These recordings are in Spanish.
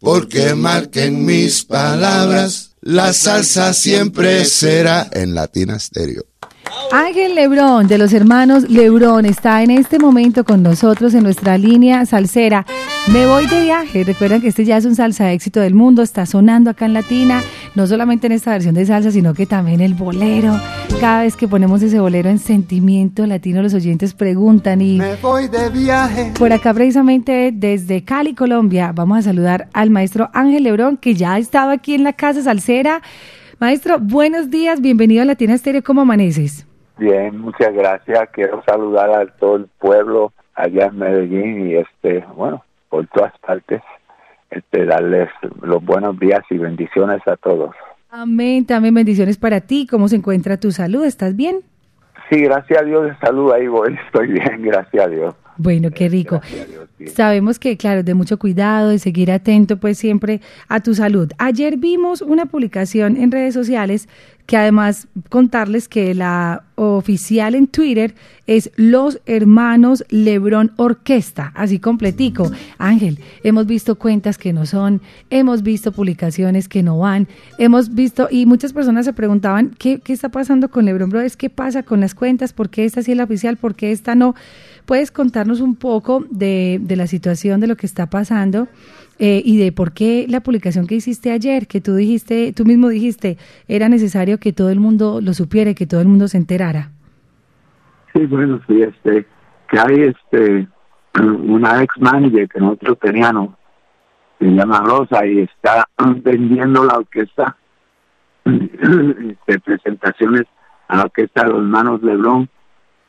porque marquen mis palabras, la salsa siempre será en Latina Stereo. Ángel Lebrón, de los hermanos Lebrón, está en este momento con nosotros en nuestra línea salsera. Me voy de viaje. Recuerden que este ya es un salsa de éxito del mundo, está sonando acá en Latina, no solamente en esta versión de salsa, sino que también el bolero. Cada vez que ponemos ese bolero en sentimiento latino, los oyentes preguntan y... Me voy de viaje. Por acá precisamente desde Cali, Colombia, vamos a saludar al maestro Ángel Lebrón, que ya ha estado aquí en la casa salsera. Maestro, buenos días, bienvenido a Latina Estéreo, ¿cómo amaneces? Bien, muchas gracias. Quiero saludar a todo el pueblo allá en Medellín y este, bueno, por todas partes, este, darles los buenos días y bendiciones a todos. Amén, también bendiciones para ti. ¿Cómo se encuentra tu salud? ¿Estás bien? Sí, gracias a Dios de salud ahí voy, estoy bien, gracias a Dios. Bueno, qué rico. Sabemos que, claro, de mucho cuidado, de seguir atento, pues siempre a tu salud. Ayer vimos una publicación en redes sociales que además contarles que la oficial en Twitter es Los Hermanos Lebrón Orquesta, así completico. Ángel, hemos visto cuentas que no son, hemos visto publicaciones que no van, hemos visto, y muchas personas se preguntaban, ¿qué, qué está pasando con Lebrón Brothers? ¿Qué pasa con las cuentas? ¿Por qué esta sí es la oficial? ¿Por qué esta no? ¿Puedes contarnos un poco de, la situación, de lo que está pasando? Eh, y de por qué la publicación que hiciste ayer, que tú dijiste, tú mismo dijiste, era necesario que todo el mundo lo supiera que todo el mundo se enterara. Sí, bueno, sí, este, que hay este, una ex manager que nosotros teníamos, se llama Rosa, y está vendiendo la orquesta, este, presentaciones a la orquesta de los hermanos Lebrón,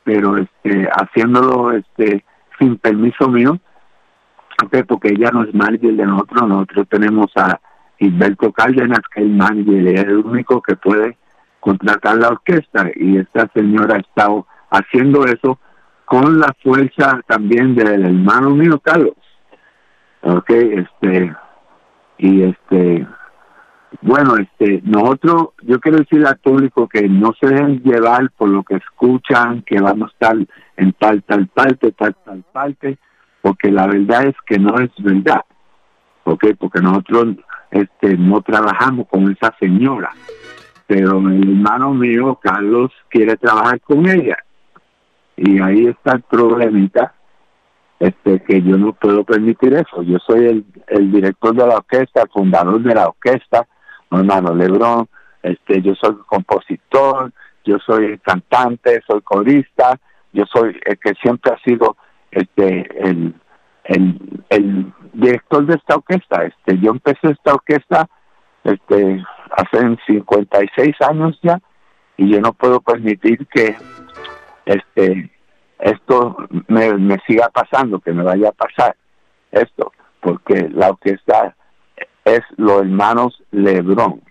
pero este, haciéndolo este, sin permiso mío, porque ella no es manager de nosotros, nosotros tenemos a Gilberto Cárdenas, que es el manager, es el único que puede contratar la orquesta, y esta señora ha estado haciendo eso con la fuerza también del hermano mío Carlos ok este y este bueno este nosotros yo quiero decirle al público que no se dejen llevar por lo que escuchan que vamos a estar en tal tal parte tal tal parte porque la verdad es que no es verdad. Ok porque nosotros este no trabajamos con esa señora. Pero el hermano mío Carlos quiere trabajar con ella. Y ahí está el problemita este que yo no puedo permitir eso. Yo soy el, el director de la orquesta el fundador de la orquesta hermano Lebrón este yo soy compositor yo soy cantante soy corista yo soy el que siempre ha sido este el, el, el director de esta orquesta. Este yo empecé esta orquesta este hace 56 años ya y yo no puedo permitir que este esto me, me siga pasando, que me vaya a pasar esto, porque la orquesta es los hermanos Lebrón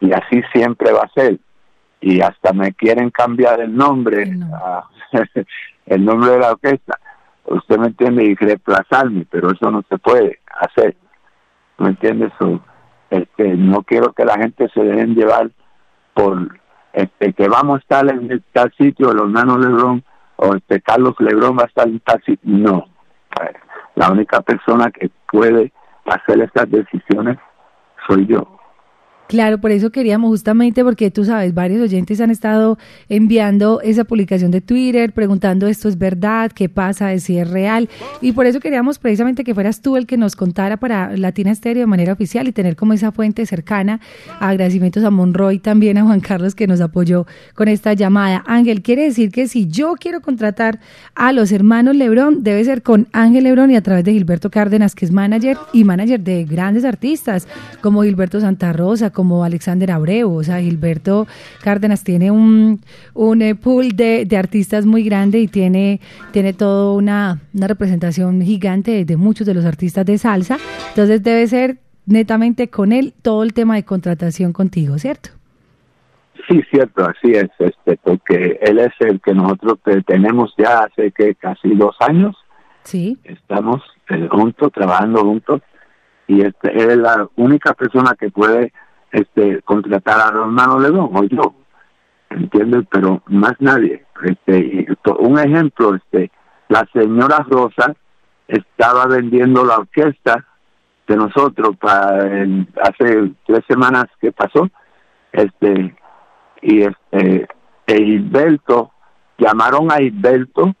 y así siempre va a ser y hasta me quieren cambiar el nombre a, el nombre de la orquesta usted me entiende y reemplazarme pero eso no se puede hacer ¿me entiende eso? Este, no quiero que la gente se dejen llevar por este que vamos a estar en tal sitio, el hermano Lebrón, o este Carlos Lebrón va a estar en tal sitio. No. La única persona que puede hacer estas decisiones soy yo. Claro, por eso queríamos justamente porque tú sabes, varios oyentes han estado enviando esa publicación de Twitter preguntando esto es verdad, qué pasa, si es real y por eso queríamos precisamente que fueras tú el que nos contara para Latina Estéreo de manera oficial y tener como esa fuente cercana. Agradecimientos a Monroy también a Juan Carlos que nos apoyó con esta llamada. Ángel, quiere decir que si yo quiero contratar a los hermanos Lebrón, debe ser con Ángel Lebrón y a través de Gilberto Cárdenas, que es manager y manager de grandes artistas como Gilberto Santa Rosa, como Alexander Abreu, o sea, Gilberto Cárdenas tiene un, un eh, pool de, de, artistas muy grande y tiene, tiene toda una, una representación gigante de muchos de los artistas de salsa, entonces debe ser netamente con él todo el tema de contratación contigo, ¿cierto? Sí, cierto, así es, este, porque él es el que nosotros tenemos ya hace que casi dos años. Sí. Estamos eh, juntos, trabajando juntos, y este, él es la única persona que puede este contratar a hermano Lebrón o yo entiendes pero más nadie este un ejemplo este la señora Rosa estaba vendiendo la orquesta de nosotros para hace tres semanas que pasó, este, y este, e Hilberto, llamaron a Hilberto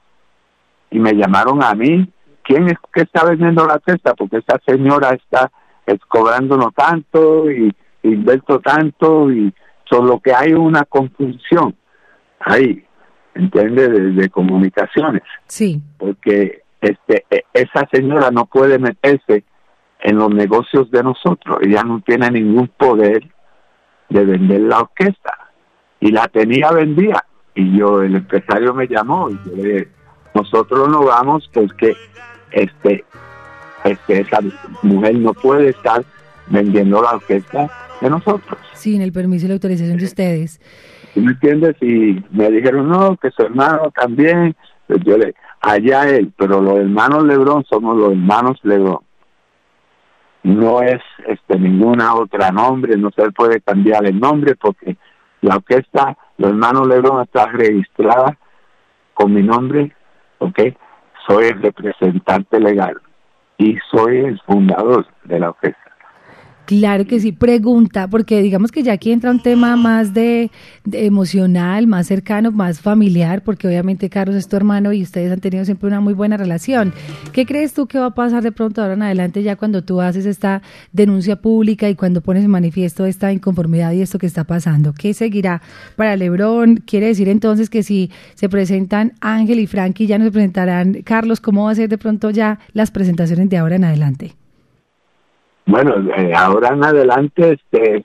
y me llamaron a mí. ¿Quién es que está vendiendo la cesta? Porque esa señora está es, cobrándonos tanto y Hilberto tanto y solo que hay una confusión ahí, ¿entiende? De, comunicaciones. Sí. Porque este, e, esa señora no puede meterse en los negocios de nosotros. Ella no tiene ningún poder de vender la orquesta. Y la tenía vendida. Y yo, el empresario me llamó y yo le nosotros no vamos porque este, este, esa mujer no puede estar vendiendo la orquesta de nosotros. Sin el permiso y la autorización de ustedes. me entiendes? Y me dijeron, no, que su hermano también. Pues yo le, allá él, pero los hermanos Lebrón somos los hermanos Lebrón. No es este ninguna otra nombre, no se puede cambiar el nombre porque la orquesta, los hermanos Lebrón está registrada con mi nombre, ¿ok? Soy el representante legal y soy el fundador de la orquesta. Claro que sí, pregunta, porque digamos que ya aquí entra un tema más de, emocional, más cercano, más familiar, porque obviamente Carlos es tu hermano y ustedes han tenido siempre una muy buena relación. ¿Qué crees tú que va a pasar de pronto ahora en adelante ya cuando tú haces esta denuncia pública y cuando pones en manifiesto esta inconformidad y esto que está pasando? ¿Qué seguirá para Lebrón? ¿Quiere decir entonces que si se presentan Ángel y Frankie ya no se presentarán Carlos? ¿Cómo va a ser de pronto ya las presentaciones de ahora en adelante? Bueno, eh, ahora en adelante, este,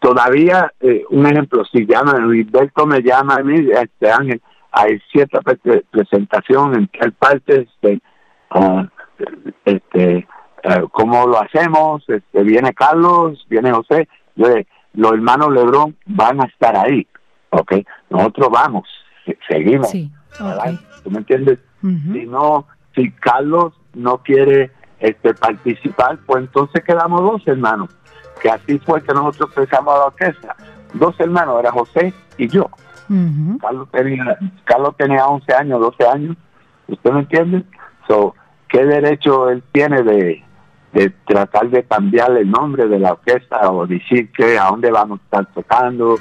todavía, eh, un ejemplo, si llama, Hilberto me llama a mí, este Ángel, hay cierta presentación en tal parte, este, uh, este, uh, cómo lo hacemos, este, viene Carlos, viene José, los hermanos Lebrón van a estar ahí, ¿ok? Nosotros vamos, seguimos. Sí, ¿Tú me entiendes? Si no, si Carlos no quiere este, participar, pues entonces quedamos dos hermanos, que así fue que nosotros empezamos a la orquesta. Dos hermanos, era José y yo. Carlos, tenía, Carlos tenía 11 años, 12 años, ¿usted me entiende? So, ¿Qué derecho él tiene de, de tratar de cambiar el nombre de la orquesta o decir que a dónde vamos a estar tocando,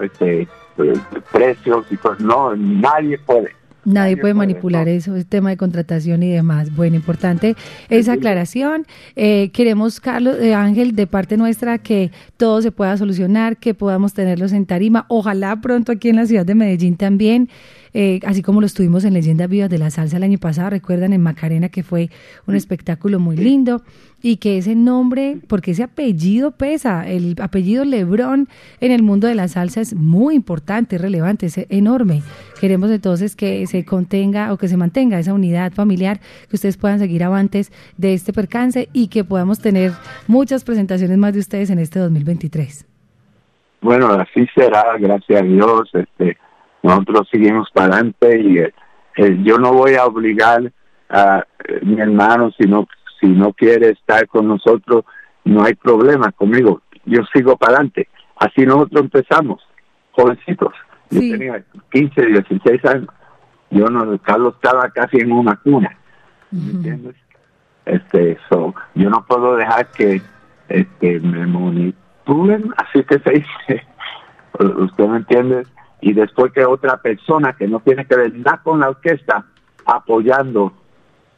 este, eh, precios y pues no, nadie puede. Nadie puede manipular eso, es tema de contratación y demás. Bueno, importante esa aclaración. Eh, queremos, Carlos eh, Ángel, de parte nuestra, que todo se pueda solucionar, que podamos tenerlos en tarima. Ojalá pronto aquí en la ciudad de Medellín también. Eh, así como lo estuvimos en Leyendas Vivas de la Salsa el año pasado, recuerdan en Macarena que fue un espectáculo muy lindo y que ese nombre, porque ese apellido pesa, el apellido Lebrón en el mundo de la salsa es muy importante, relevante, es enorme. Queremos entonces que se contenga o que se mantenga esa unidad familiar, que ustedes puedan seguir avantes de este percance y que podamos tener muchas presentaciones más de ustedes en este 2023. Bueno, así será, gracias a Dios. Este, nosotros seguimos para adelante y eh, eh, yo no voy a obligar a eh, mi hermano si no, si no quiere estar con nosotros, no hay problema conmigo, yo sigo para adelante. Así nosotros empezamos, jovencitos. Yo tenía 15, 16 años. Yo no, Carlos estaba casi en una cuna. ¿Me entiendes? Este, so, yo no puedo dejar que este, me monitoren, así que se dice. ¿Usted me entiende? Y después que otra persona que no tiene que ver nada con la orquesta apoyando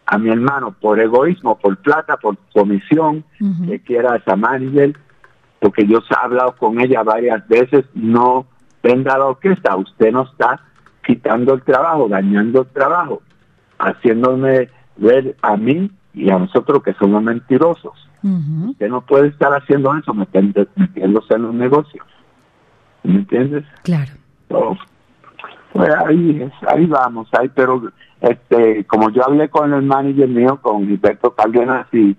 a mi hermano por egoísmo, por plata, por comisión, que quiera esa manager, porque yo he hablado con ella varias veces, no venda la orquesta, usted no está quitando el trabajo, dañando el trabajo, haciéndome ver a mí y a nosotros que somos mentirosos. Usted no puede estar haciendo eso, metiéndose en un negocio. ¿Me entiendes? Claro pues ahí, ahí vamos, ahí, pero este, como yo hablé con el manager mío, con Gilberto Cárdenas, y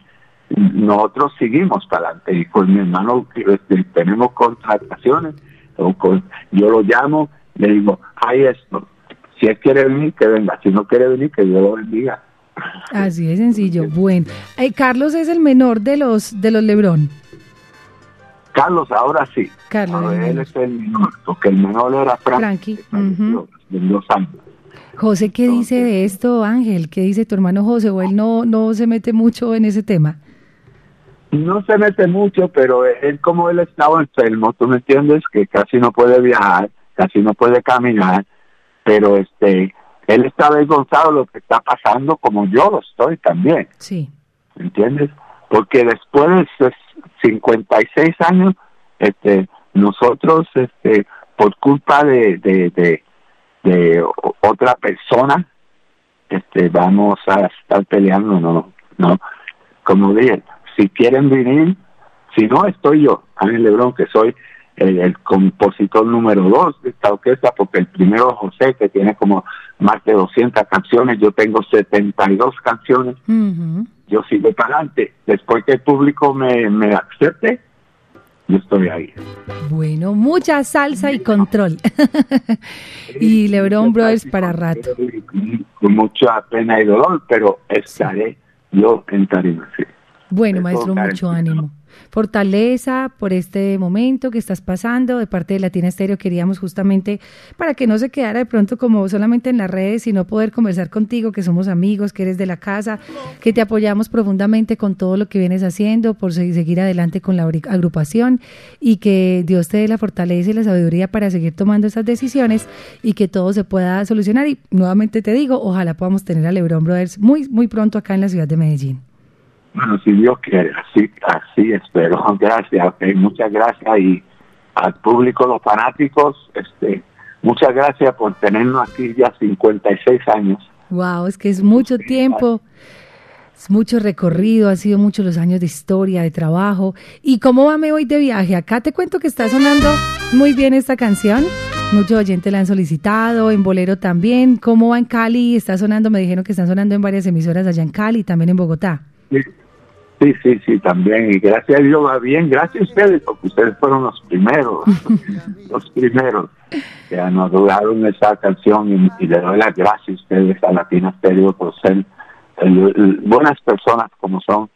nosotros seguimos para adelante, y con mi hermano este, tenemos contrataciones, yo lo llamo, le digo, hay esto, si él quiere venir, que venga, si no quiere venir, que yo lo bendiga. Así de sencillo. Bueno, eh, Carlos es el menor de los de los Lebrón. Carlos ahora sí. Carlos. él es el menor, porque el menor era Frankie. José, ¿qué dice de esto, Ángel? ¿Qué dice tu hermano José? ¿O él no, no se mete mucho en ese tema? no se mete mucho, pero él como él estaba enfermo, tú me entiendes, que casi no puede viajar, casi no puede caminar, pero este, él está avergonzado de lo que está pasando como yo lo estoy también. Sí. ¿Entiendes? Porque después de 56 años, este, nosotros, este, por culpa de, de, de, otra persona, este, vamos a estar peleando, no, no. Como dije, si quieren venir, si no estoy yo, Ángel Lebrón, que soy el, compositor número dos de esta orquesta, porque el primero José, que tiene como más de 200 canciones, yo tengo 72 canciones, yo sigo para adelante. Después que el público me, me acepte, yo estoy ahí. Bueno, mucha salsa y control. y Lebron Brothers para rato. Con mucha pena y dolor, pero estaré yo en tarima, sí. Bueno, maestro, mucho ánimo fortaleza por este momento que estás pasando. De parte de Latina Estéreo queríamos justamente para que no se quedara de pronto como solamente en las redes, sino poder conversar contigo, que somos amigos, que eres de la casa, que te apoyamos profundamente con todo lo que vienes haciendo, por seguir adelante con la agrupación y que Dios te dé la fortaleza y la sabiduría para seguir tomando esas decisiones y que todo se pueda solucionar. Y nuevamente te digo, ojalá podamos tener a Lebron Brothers muy, muy pronto acá en la ciudad de Medellín. Bueno, si Dios quiere, así, así espero. Gracias, muchas gracias y al público, los fanáticos, este, muchas gracias por tenernos aquí ya 56 años. Wow, es que es mucho tiempo, es mucho recorrido, ha sido muchos los años de historia, de trabajo. ¿Y cómo va Me Voy de Viaje? Acá te cuento que está sonando muy bien esta canción. Muchos oyentes la han solicitado, en Bolero también. ¿Cómo va en Cali? Está sonando, me dijeron que están sonando en varias emisoras allá en Cali, también en Bogotá. Sí. Sí, sí, sí, también. Y gracias a Dios va bien. Gracias a ustedes, porque ustedes fueron los primeros, los primeros que nos duraron esa canción. Y, le doy las gracias a ustedes a Latina Stereo por ser buenas personas como son.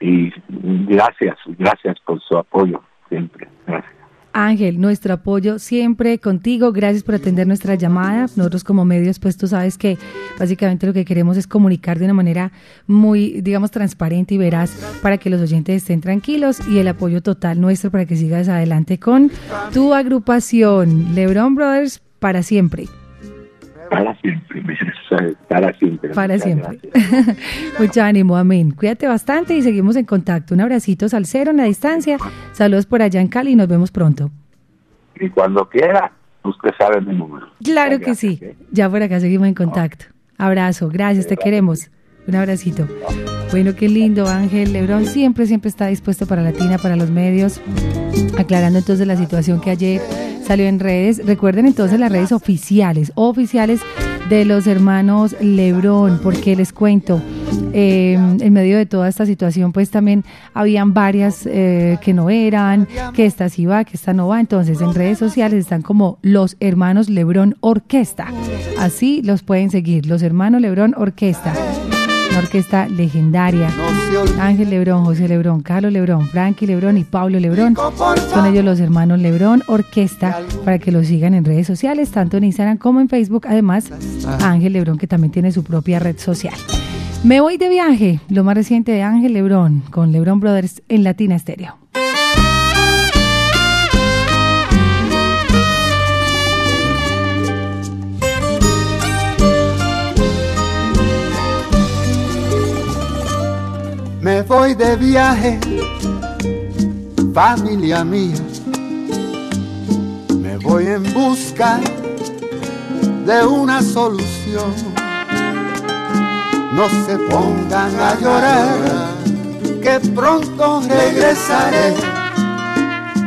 Y gracias, gracias por su apoyo siempre. Gracias. Ángel, nuestro apoyo siempre contigo. Gracias por atender nuestra llamada. Nosotros como medios, pues tú sabes que básicamente lo que queremos es comunicar de una manera muy, digamos, transparente y veraz para que los oyentes estén tranquilos y el apoyo total nuestro para que sigas adelante con tu agrupación Lebron Brothers para siempre. Para siempre, para siempre. Para siempre. Mucho ánimo, amén. Cuídate bastante y seguimos en contacto. Un abracito salsero en la distancia. Saludos por allá en Cali y nos vemos pronto. Y cuando quiera, usted sabe mi número. Claro que sí. ¿eh? Ya por acá seguimos en contacto. Abrazo, gracias, te queremos. Un abracito. Bueno, qué lindo, Ángel Lebrón. Siempre, siempre está dispuesto para Latina, para los medios. Aclarando entonces la situación que ayer salió en redes. Recuerden entonces las redes oficiales, oficiales de los hermanos Lebrón, porque les cuento, em, en medio de toda esta situación, pues también habían varias eh, que no eran, que esta sí va, que esta no va. Entonces en redes sociales están como los hermanos Lebrón Orquesta. Así los pueden seguir, los hermanos Lebrón Orquesta orquesta legendaria. Ángel Lebrón, José Lebrón, Carlos Lebrón, Frankie Lebrón y Pablo Lebrón. Son ellos los hermanos Lebrón Orquesta para que los sigan en redes sociales, tanto en Instagram como en Facebook. Además, Ángel Lebrón que también tiene su propia red social. Me voy de viaje, lo más reciente de Ángel Lebrón con Lebrón Brothers en Latina Estéreo. De viaje, familia mía. Me voy en busca de una solución. No se pongan a llorar, que pronto regresaré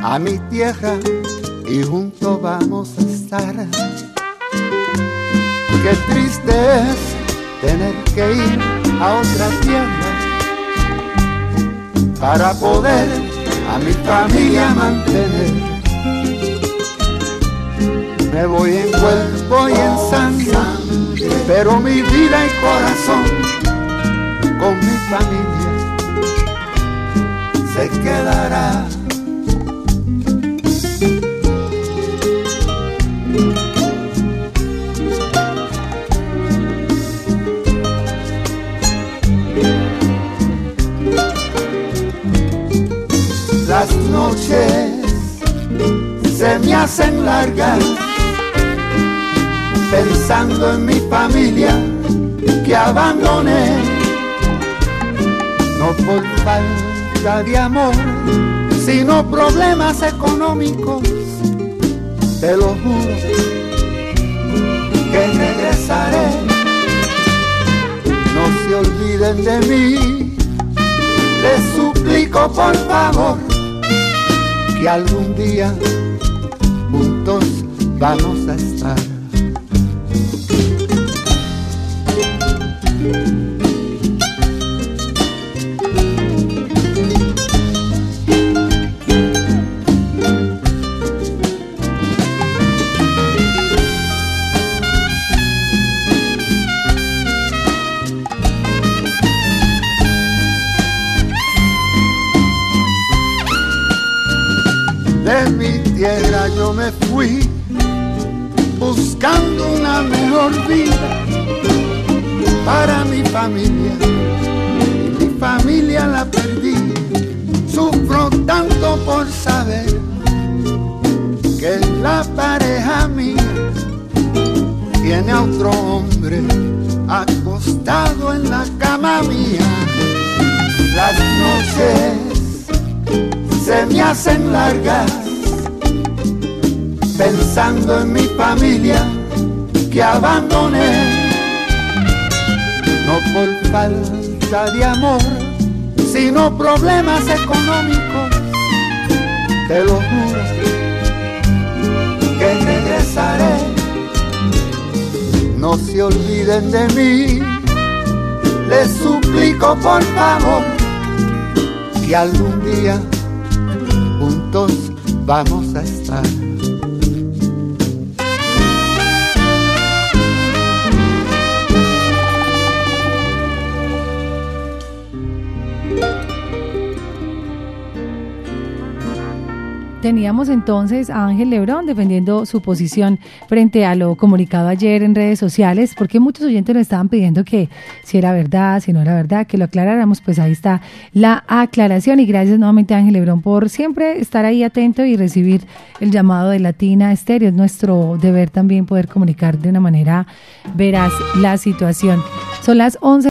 a mi tierra y juntos vamos a estar. Qué triste es tener que ir a otra tierra para poder a mi familia mantener. Me voy en cuerpo y en sangre, pero mi vida y corazón con mi familia se quedará. Noches se me hacen largas pensando en mi familia que abandoné, no por falta de amor, sino problemas económicos, te lo juro que regresaré, no se olviden de mí, les suplico por favor que algún día juntos vamos a estar. De mi tierra yo me fui buscando una mejor vida para mi familia. Mi familia la perdí. Sufro tanto por saber que la pareja mía tiene a otro hombre acostado en la cama mía. Las noches se me hacen largas pensando en mi familia que abandoné no por falta de amor, sino problemas económicos. Te lo juro que regresaré. No se olviden de mí, les suplico por favor que algún día vamos a estar. Teníamos entonces a Ángel Lebrón defendiendo su posición frente a lo comunicado ayer en redes sociales, porque muchos oyentes nos estaban pidiendo que si era verdad, si no era verdad, que lo aclaráramos, pues ahí está la aclaración y gracias nuevamente a Ángel Lebrón por siempre estar ahí atento y recibir el llamado de Latina Estéreo. Es nuestro deber también poder comunicar de una manera veraz la situación. Son las 11.